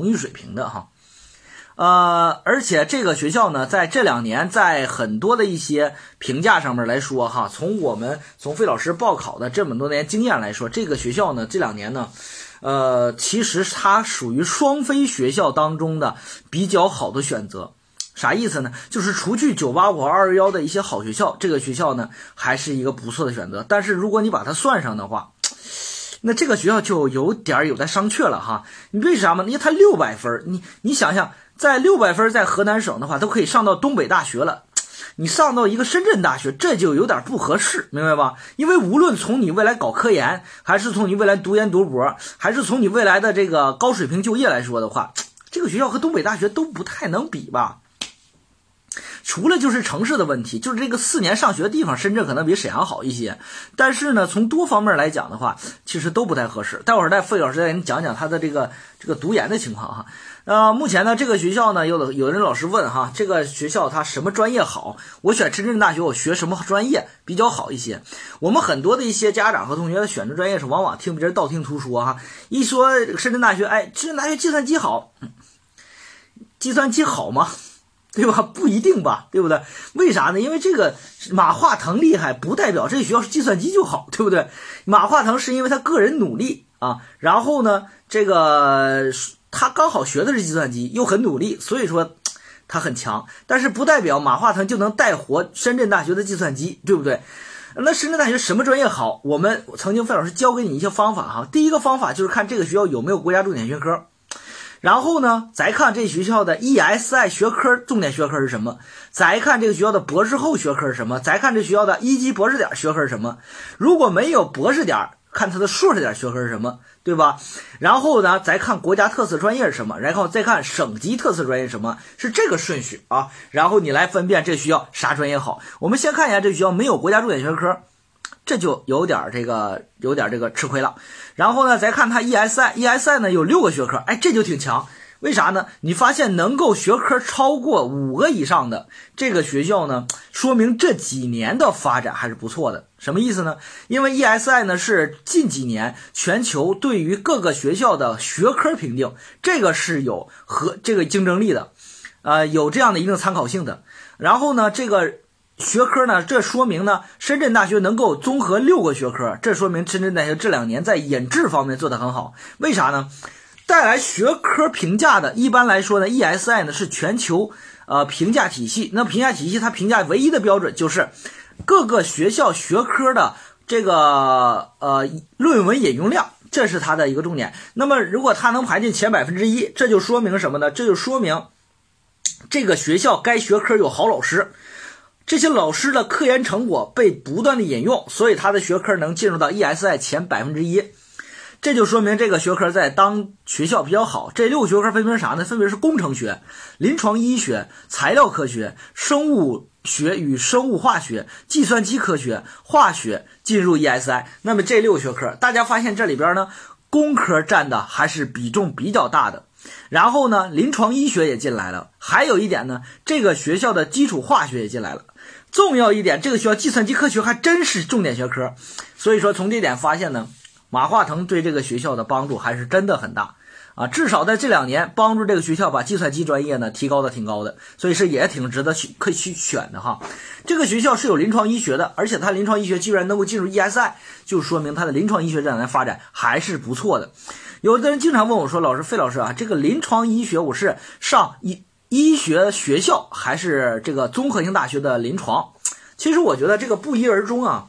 荣誉水平的哈。呃，而且这个学校呢，在这两年，在很多的一些评价上面来说，哈，从我们从费老师报考的这么多年经验来说，这个学校呢，这两年呢，呃，其实它属于双非学校当中的比较好的选择。啥意思呢？就是除去九八五、二幺幺的一些好学校，这个学校呢，还是一个不错的选择。但是如果你把它算上的话，那这个学校就有点有待商榷了哈。你为啥吗？因为它六百分，你你想想。在六百分，在河南省的话，都可以上到东北大学了。你上到一个深圳大学，这就有点不合适，明白吧？因为无论从你未来搞科研，还是从你未来读研读博，还是从你未来的这个高水平就业来说的话，这个学校和东北大学都不太能比吧。除了就是城市的问题，就是这个四年上学的地方，深圳可能比沈阳好一些。但是呢，从多方面来讲的话，其实都不太合适。待会儿再费老师再给你讲讲他的这个这个读研的情况哈。呃，目前呢，这个学校呢，有的有的人老师问哈，这个学校它什么专业好？我选深圳大学，我学什么专业比较好一些？我们很多的一些家长和同学选择专业是往往听别人道听途说哈，一说深圳大学，哎，深圳大学计算机好，计算机好吗？对吧？不一定吧，对不对？为啥呢？因为这个马化腾厉害，不代表这学校是计算机就好，对不对？马化腾是因为他个人努力啊，然后呢，这个。他刚好学的是计算机，又很努力，所以说他很强。但是不代表马化腾就能带活深圳大学的计算机，对不对？那深圳大学什么专业好？我们曾经费老师教给你一些方法哈。第一个方法就是看这个学校有没有国家重点学科，然后呢，再看这学校的 ESI 学科重点学科是什么，再看这个学校的博士后学科是什么，再看这学校的一级博士点学科是什么。如果没有博士点，看他的硕士点学科是什么。对吧？然后呢，再看国家特色专业是什么，然后再看省级特色专业什么，是这个顺序啊。然后你来分辨这学校啥专业好。我们先看一下这学校没有国家重点学科，这就有点这个有点这个吃亏了。然后呢，再看它 ESI，ESI 呢有六个学科，哎，这就挺强。为啥呢？你发现能够学科超过五个以上的这个学校呢，说明这几年的发展还是不错的。什么意思呢？因为 ESI 呢是近几年全球对于各个学校的学科评定，这个是有和这个竞争力的，呃，有这样的一定参考性的。然后呢，这个学科呢，这说明呢，深圳大学能够综合六个学科，这说明深圳大学这两年在引制方面做得很好。为啥呢？带来学科评价的，一般来说呢，ESI 呢是全球呃评价体系。那评价体系它评价唯一的标准就是各个学校学科的这个呃论文引用量，这是它的一个重点。那么如果它能排进前百分之一，这就说明什么呢？这就说明这个学校该学科有好老师，这些老师的科研成果被不断的引用，所以他的学科能进入到 ESI 前百分之一。这就说明这个学科在当学校比较好。这六个学科分别是啥呢？分别是工程学、临床医学、材料科学、生物学与生物化学、计算机科学、化学进入 ESI。那么这六个学科，大家发现这里边呢，工科占的还是比重比较大的。然后呢，临床医学也进来了。还有一点呢，这个学校的基础化学也进来了。重要一点，这个学校计算机科学还真是重点学科。所以说，从这点发现呢。马化腾对这个学校的帮助还是真的很大啊！至少在这两年，帮助这个学校把计算机专业呢提高的挺高的，所以是也挺值得去可以去选的哈。这个学校是有临床医学的，而且它临床医学居然能够进入 ESI，就说明它的临床医学这两年发展还是不错的。有的人经常问我说：“老师，费老师啊，这个临床医学我是上一医学学校还是这个综合性大学的临床？”其实我觉得这个不一而终啊。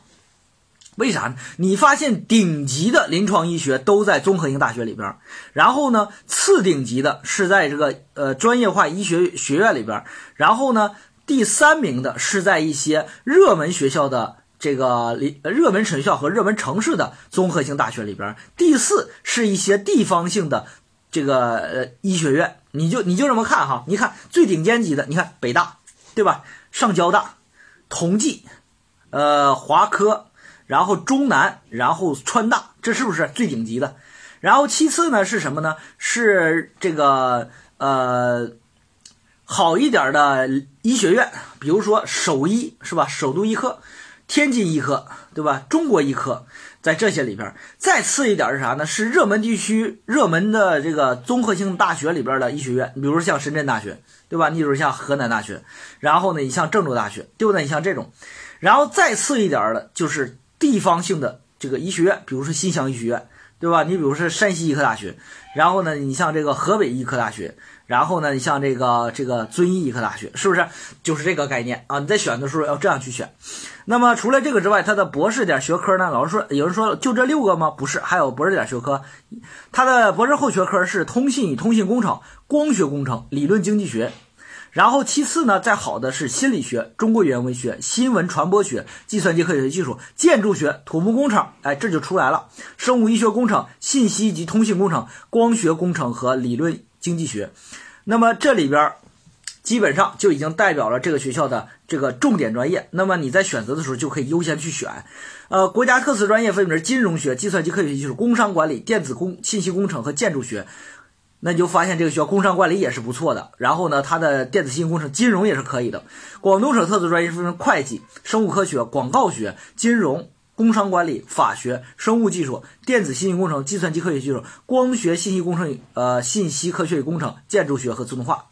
为啥呢？你发现顶级的临床医学都在综合性大学里边，然后呢，次顶级的是在这个呃专业化医学学院里边，然后呢，第三名的是在一些热门学校的这个临热门学校和热门城市的综合性大学里边，第四是一些地方性的这个呃医学院。你就你就这么看哈，你看最顶尖级的，你看北大，对吧？上交大、同济、呃华科。然后中南，然后川大，这是不是最顶级的？然后其次呢是什么呢？是这个呃好一点的医学院，比如说首医是吧？首都医科、天津医科对吧？中国医科，在这些里边，再次一点是啥呢？是热门地区热门的这个综合性大学里边的医学院，比如像深圳大学，对吧？你比如像河南大学，然后呢，你像郑州大学，对不对？你像这种，然后再次一点的就是地方性的这个医学院，比如说新乡医学院，对吧？你比如说山西医科大学，然后呢，你像这个河北医科大学。然后呢，你像这个这个遵义医科大学，是不是就是这个概念啊？你在选的时候要这样去选。那么除了这个之外，它的博士点学科呢？老师说，有人说就这六个吗？不是，还有博士点学科。它的博士后学科是通信与通信工程、光学工程、理论经济学。然后其次呢，再好的是心理学、中国语言文学、新闻传播学、计算机科学技术、建筑学、土木工程。哎，这就出来了。生物医学工程、信息及通信工程、光学工程和理论经济学。那么这里边基本上就已经代表了这个学校的这个重点专业。那么你在选择的时候就可以优先去选。呃，国家特色专业分别是金融学、计算机科学技术、工商管理、电子工、信息工程和建筑学。那你就发现这个学校工商管理也是不错的。然后呢，它的电子信息工程、金融也是可以的。广东省特色专业分成会计、生物科学、广告学、金融。工商管理、法学、生物技术、电子信息工程、计算机科学技术、光学信息工程、呃信息科学与工程、建筑学和自动化。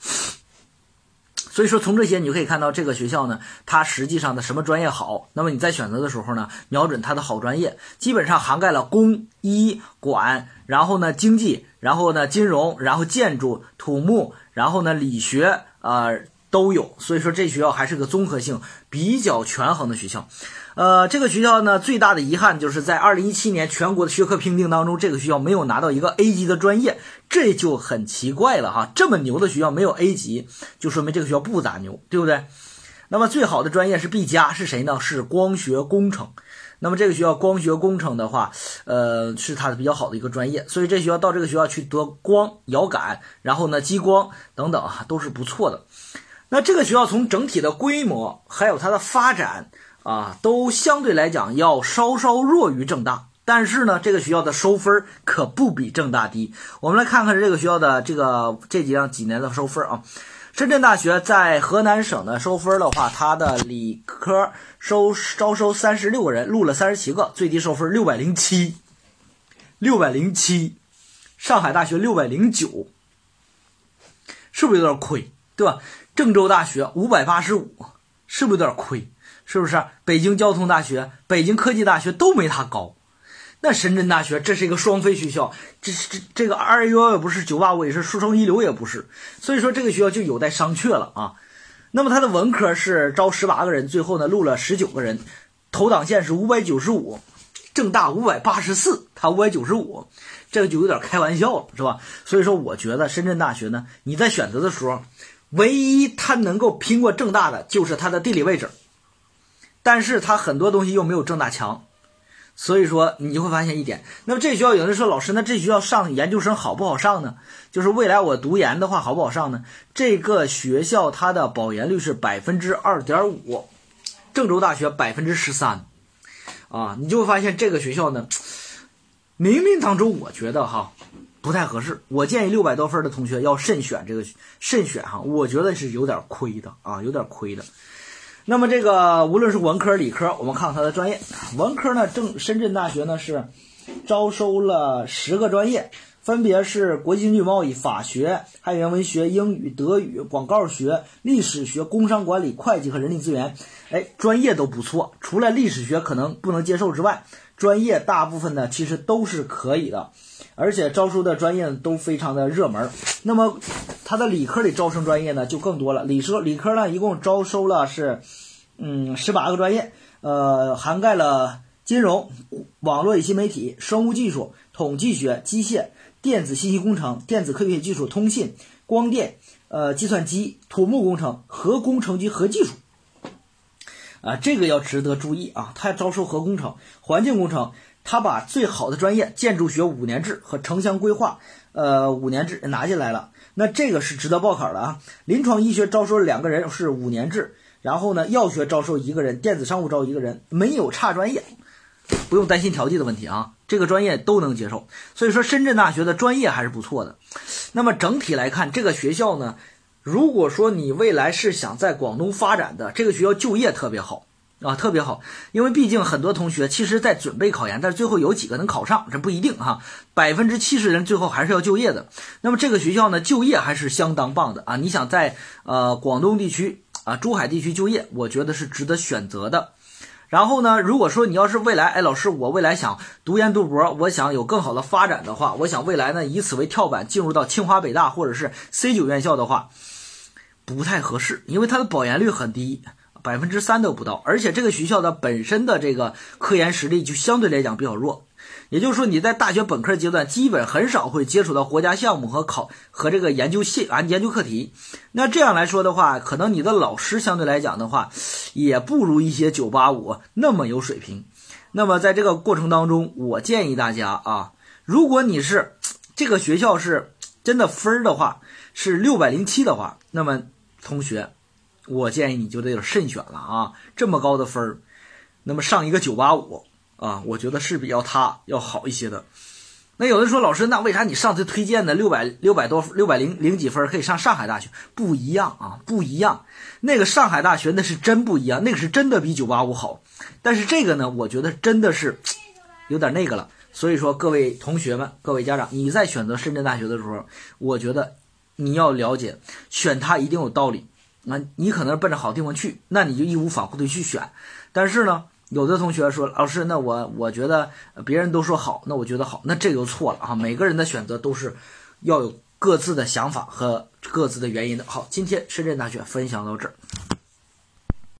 所以说，从这些你就可以看到这个学校呢，它实际上的什么专业好。那么你在选择的时候呢，瞄准它的好专业，基本上涵盖了工、医、管，然后呢经济，然后呢金融，然后建筑、土木，然后呢理学啊都有。所以说，这学校还是个综合性比较权衡的学校。呃，这个学校呢，最大的遗憾就是在二零一七年全国的学科评定当中，这个学校没有拿到一个 A 级的专业，这就很奇怪了哈。这么牛的学校没有 A 级，就说明这个学校不咋牛，对不对？那么最好的专业是 B 加，是谁呢？是光学工程。那么这个学校光学工程的话，呃，是它的比较好的一个专业，所以这学校到这个学校去得光遥感，然后呢激光等等啊，都是不错的。那这个学校从整体的规模还有它的发展。啊，都相对来讲要稍稍弱于正大，但是呢，这个学校的收分可不比正大低。我们来看看这个学校的这个这几样几年的收分啊。深圳大学在河南省的收分的话，它的理科收招收三十六个人，录了三十七个，最低收分六百零七，六百零七。上海大学六百零九，是不是有点亏？对吧？郑州大学五百八十五，是不是有点亏？是不是北京交通大学、北京科技大学都没它高？那深圳大学这是一个双非学校，这这这个二幺幺也不是，九八五也是，书城一流也不是，所以说这个学校就有待商榷了啊。那么它的文科是招十八个人，最后呢录了十九个人，投档线是五百九十五，郑大五百八十四，它五百九十五，这个就有点开玩笑了，是吧？所以说我觉得深圳大学呢，你在选择的时候，唯一它能够拼过正大的就是它的地理位置。但是它很多东西又没有正大强，所以说你就会发现一点。那么这学校有人说老师，那这学校上研究生好不好上呢？就是未来我读研的话好不好上呢？这个学校它的保研率是百分之二点五，郑州大学百分之十三，啊，你就会发现这个学校呢，冥冥当中我觉得哈不太合适。我建议六百多分的同学要慎选这个慎选哈，我觉得是有点亏的啊，有点亏的。那么这个无论是文科、理科，我们看看它的专业。文科呢，正深圳大学呢是招收了十个专业，分别是国际经济贸易、法学、汉语言文学、英语、德语、广告学、历史学、工商管理、会计和人力资源。哎，专业都不错，除了历史学可能不能接受之外，专业大部分呢其实都是可以的。而且招收的专业都非常的热门。那么，它的理科里招生专业呢就更多了。理科理科呢一共招收了是，嗯，十八个专业，呃，涵盖了金融、网络与新媒体、生物技术、统计学、机械、电子信息工程、电子科学技术、通信、光电、呃，计算机、土木工程、核工程及核技术。啊，这个要值得注意啊！它招收核工程、环境工程。他把最好的专业建筑学五年制和城乡规划，呃五年制拿进来了，那这个是值得报考的啊。临床医学招收两个人是五年制，然后呢药学招收一个人，电子商务招一个人，没有差专业，不用担心调剂的问题啊，这个专业都能接受。所以说深圳大学的专业还是不错的。那么整体来看，这个学校呢，如果说你未来是想在广东发展的，这个学校就业特别好。啊，特别好，因为毕竟很多同学其实在准备考研，但是最后有几个能考上，这不一定哈。百分之七十人最后还是要就业的。那么这个学校呢，就业还是相当棒的啊。你想在呃广东地区啊珠海地区就业，我觉得是值得选择的。然后呢，如果说你要是未来，哎，老师，我未来想读研读博，我想有更好的发展的话，我想未来呢以此为跳板进入到清华北大或者是 C 九院校的话，不太合适，因为它的保研率很低，百分之三都不到，而且这个学校的本身的这个科研实力就相对来讲比较弱。也就是说，你在大学本科阶段基本很少会接触到国家项目和考和这个研究系啊研究课题。那这样来说的话，可能你的老师相对来讲的话，也不如一些985那么有水平。那么在这个过程当中，我建议大家啊，如果你是 这个学校是真的分儿的话是六百零七的话，那么同学，我建议你就得有慎选了啊，这么高的分儿，那么上一个985。啊，我觉得是比较他要好一些的。那有人说，老师，那为啥你上次推荐的六百六百多六百零零几分可以上上海大学？不一样啊，不一样。那个上海大学那是真不一样，那个是真的比九八五好。但是这个呢，我觉得真的是有点那个了。所以说，各位同学们，各位家长，你在选择深圳大学的时候，我觉得你要了解，选它一定有道理。那你可能奔着好地方去，那你就义无反顾的去选。但是呢？有的同学说：“老师，那我我觉得别人都说好，那我觉得好，那这就错了啊！每个人的选择都是要有各自的想法和各自的原因的。”好，今天深圳大学分享到这儿。